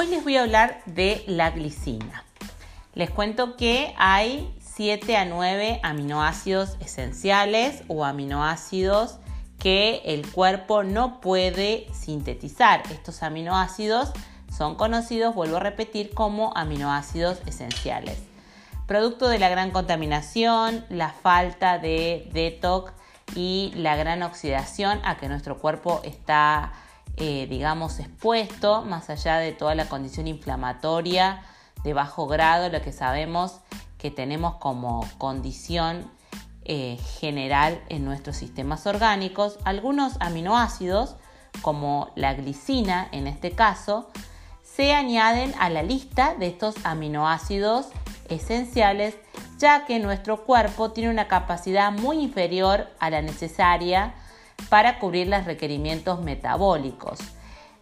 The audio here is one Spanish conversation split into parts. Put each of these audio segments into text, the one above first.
Hoy les voy a hablar de la glicina. Les cuento que hay 7 a 9 aminoácidos esenciales o aminoácidos que el cuerpo no puede sintetizar. Estos aminoácidos son conocidos, vuelvo a repetir, como aminoácidos esenciales. Producto de la gran contaminación, la falta de detox y la gran oxidación a que nuestro cuerpo está, eh, digamos, expuesto, más allá de toda la condición inflamatoria de bajo grado, lo que sabemos que tenemos como condición eh, general en nuestros sistemas orgánicos, algunos aminoácidos, como la glicina en este caso, se añaden a la lista de estos aminoácidos esenciales, ya que nuestro cuerpo tiene una capacidad muy inferior a la necesaria para cubrir los requerimientos metabólicos.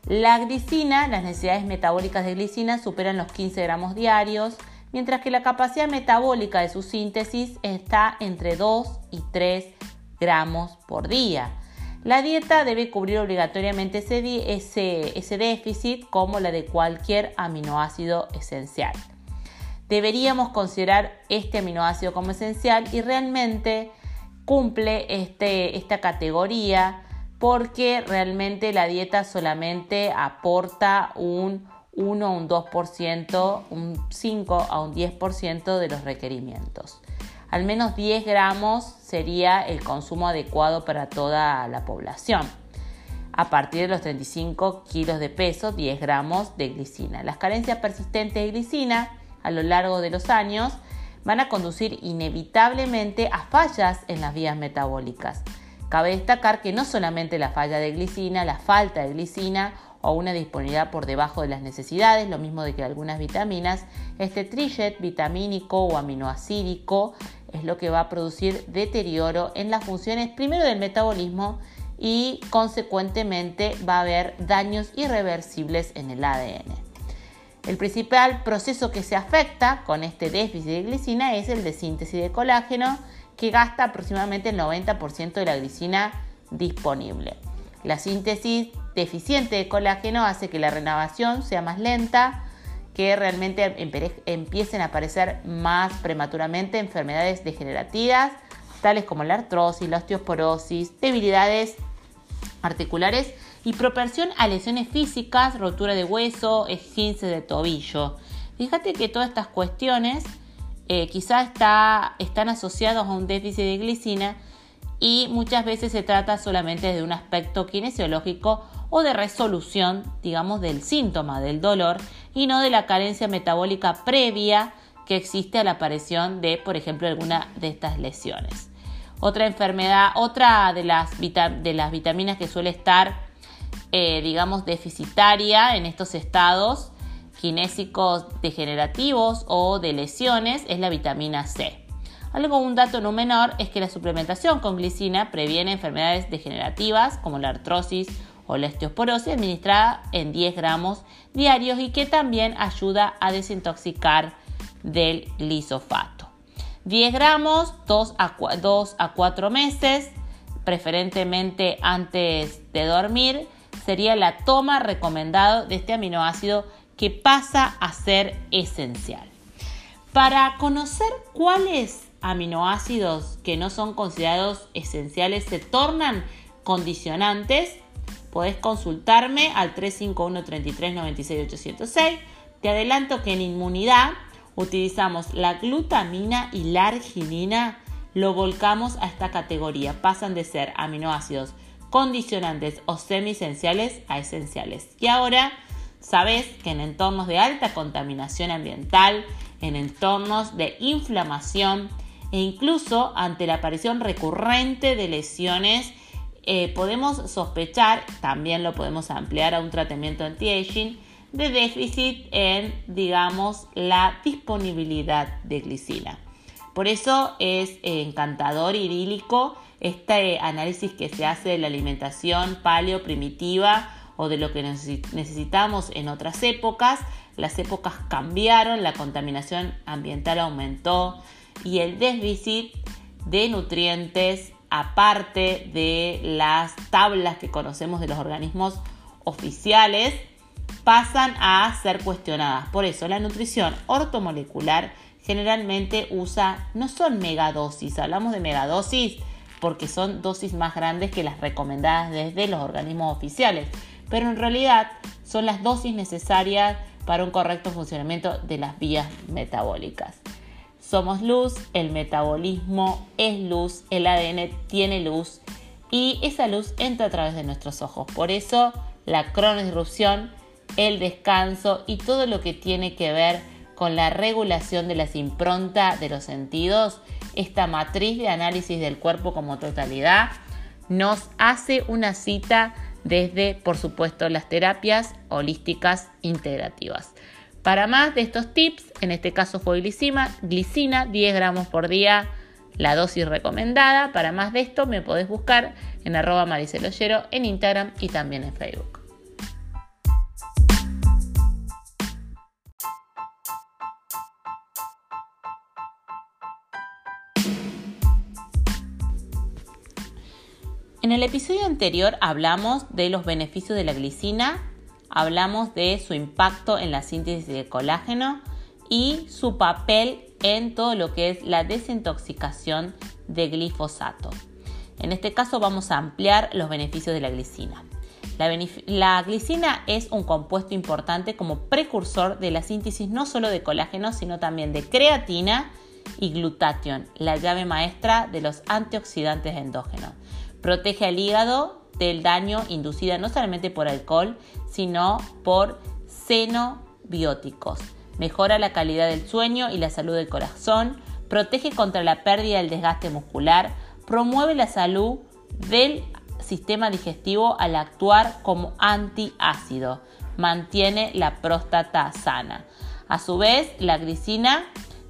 La glicina, las necesidades metabólicas de glicina superan los 15 gramos diarios, mientras que la capacidad metabólica de su síntesis está entre 2 y 3 gramos por día. La dieta debe cubrir obligatoriamente ese, déficit como la de cualquier aminoácido esencial. Deberíamos considerar este aminoácido como esencial y realmente cumple este, esta categoría porque realmente la dieta solamente aporta un 1 a un 2%, un 5 a un 10% de los requerimientos. Al menos 10 gramos sería el consumo adecuado para toda la población. A partir de los 35 kilos de peso, 10 gramos de glicina. Las carencias persistentes de glicina a lo largo de los años van a conducir inevitablemente a fallas en las vías metabólicas. Cabe destacar que no solamente la falla de glicina, la falta de glicina o una disponibilidad por debajo de las necesidades, lo mismo de que algunas vitaminas, este trillet vitamínico o aminoacídico es lo que va a producir deterioro en las funciones primero del metabolismo y consecuentemente va a haber daños irreversibles en el ADN. El principal proceso que se afecta con este déficit de glicina es el de síntesis de colágeno, que gasta aproximadamente el 90% de la glicina disponible. La síntesis deficiente de colágeno hace que la renovación sea más lenta, que realmente empiecen a aparecer más prematuramente enfermedades degenerativas, tales como la artrosis, la osteoporosis, debilidades articulares y propensión a lesiones físicas, rotura de hueso, esguince de tobillo. Fíjate que todas estas cuestiones eh, quizás está, están asociados a un déficit de glicina y muchas veces se trata solamente de un aspecto kinesiológico o de resolución, digamos, del síntoma del dolor y no de la carencia metabólica previa que existe a la aparición de, por ejemplo, alguna de estas lesiones. Otra enfermedad, otra de las, de las vitaminas que suele estar, eh, digamos, deficitaria en estos estados kinésicos degenerativos o de lesiones es la vitamina C. Algo, un dato no menor, es que la suplementación con glicina previene enfermedades degenerativas como la artrosis o la osteoporosis administrada en 10 gramos diarios y que también ayuda a desintoxicar del glisofato. 10 gramos, 2 a, 2 a 4 meses, preferentemente antes de dormir, sería la toma recomendada de este aminoácido que pasa a ser esencial. Para conocer cuáles aminoácidos que no son considerados esenciales se tornan condicionantes, podés consultarme al 351 33 96 806. Te adelanto que en inmunidad utilizamos la glutamina y la arginina, lo volcamos a esta categoría. Pasan de ser aminoácidos condicionantes o semi-esenciales a esenciales. Y ahora sabes que en entornos de alta contaminación ambiental, en entornos de inflamación, e incluso ante la aparición recurrente de lesiones eh, podemos sospechar, también lo podemos ampliar a un tratamiento anti-aging, de déficit en, digamos, la disponibilidad de glicina. Por eso es encantador, idílico, este análisis que se hace de la alimentación paleo primitiva o de lo que necesitamos en otras épocas. Las épocas cambiaron, la contaminación ambiental aumentó, y el déficit de nutrientes aparte de las tablas que conocemos de los organismos oficiales pasan a ser cuestionadas. Por eso la nutrición ortomolecular generalmente usa, no son megadosis, hablamos de megadosis porque son dosis más grandes que las recomendadas desde los organismos oficiales, pero en realidad son las dosis necesarias para un correcto funcionamiento de las vías metabólicas. Somos luz, el metabolismo es luz, el ADN tiene luz y esa luz entra a través de nuestros ojos. Por eso la cronodirrupción, el descanso y todo lo que tiene que ver con la regulación de las improntas de los sentidos, esta matriz de análisis del cuerpo como totalidad, nos hace una cita desde, por supuesto, las terapias holísticas integrativas. Para más de estos tips, en este caso fue glicina, glicina 10 gramos por día, la dosis recomendada. Para más de esto me podés buscar en arroba mariceloyero en Instagram y también en Facebook. En el episodio anterior hablamos de los beneficios de la glicina, hablamos de su impacto en la síntesis de colágeno y su papel en todo lo que es la desintoxicación de glifosato. En este caso vamos a ampliar los beneficios de la glicina. La, glicina es un compuesto importante como precursor de la síntesis no solo de colágeno, sino también de creatina y glutatión, la llave maestra de los antioxidantes endógenos. Protege al hígado del daño inducido no solamente por alcohol, sino por xenobióticos. Mejora la calidad del sueño y la salud del corazón. Protege contra la pérdida del desgaste muscular. Promueve la salud del sistema digestivo al actuar como antiácido. Mantiene la próstata sana. A su vez, la glicina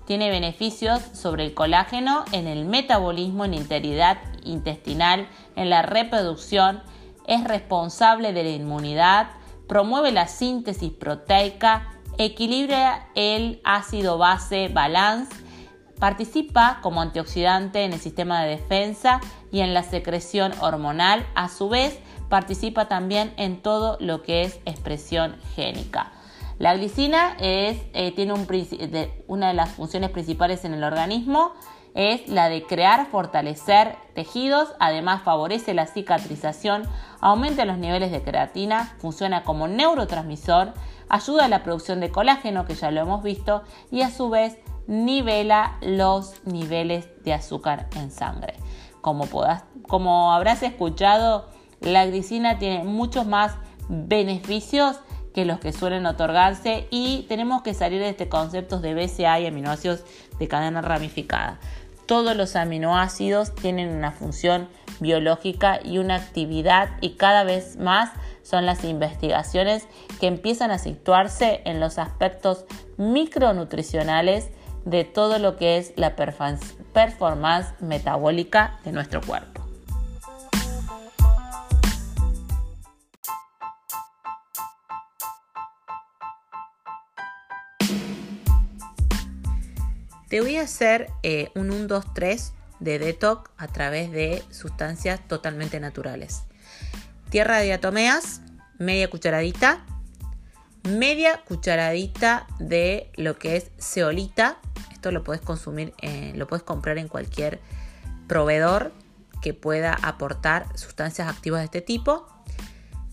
tiene beneficios sobre el colágeno en el metabolismo, en integridad intestinal, en la reproducción, es responsable de la inmunidad, promueve la síntesis proteica, equilibra el ácido base balance, participa como antioxidante en el sistema de defensa y en la secreción hormonal, a su vez participa también en todo lo que es expresión génica. La glicina eh, tiene una de las funciones principales en el organismo, es la de crear, fortalecer tejidos, además favorece la cicatrización, aumenta los niveles de creatina, funciona como neurotransmisor, ayuda a la producción de colágeno, que ya lo hemos visto, y a su vez nivela los niveles de azúcar en sangre. Como, como habrás escuchado, la glicina tiene muchos más beneficios que los que suelen otorgarse y tenemos que salir de este concepto de BCA y aminoácidos de cadena ramificada. Todos los aminoácidos tienen una función biológica y una actividad y cada vez más son las investigaciones que empiezan a situarse en los aspectos micronutricionales de todo lo que es la performance metabólica de nuestro cuerpo. Te voy a hacer eh, un 1, 2, 3 de detox a través de sustancias totalmente naturales. Tierra de diatomeas, media cucharadita, media cucharadita de lo que es ceolita. Esto lo puedes consumir, lo puedes comprar en cualquier proveedor que pueda aportar sustancias activas de este tipo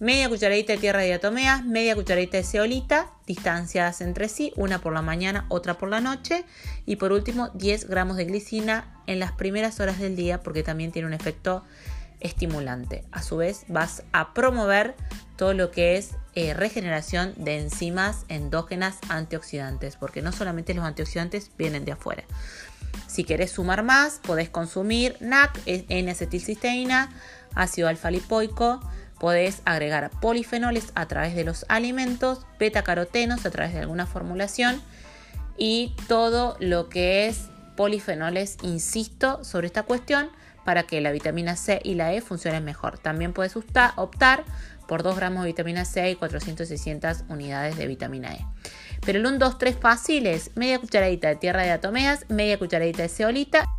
media cucharadita de tierra de diatomeas, media cucharadita de ceolita, distanciadas entre sí, una por la mañana, otra por la noche, y por último 10 gramos de glicina en las primeras horas del día porque también tiene un efecto estimulante. A su vez vas a promover todo lo que es eh, regeneración de enzimas endógenas antioxidantes, porque no solamente los antioxidantes vienen de afuera. Si querés sumar más, podés consumir NAC, N-acetilcisteína, ácido alfa-lipoico, Podés agregar polifenoles a través de los alimentos, beta-carotenos a través de alguna formulación y todo lo que es polifenoles, insisto sobre esta cuestión, para que la vitamina C y la E funcionen mejor. También puedes optar por 2 gramos de vitamina C y 400-600 unidades de vitamina E. Pero el 1, 2, 3 fácil es media cucharadita de tierra de atomeas, media cucharadita de ceolita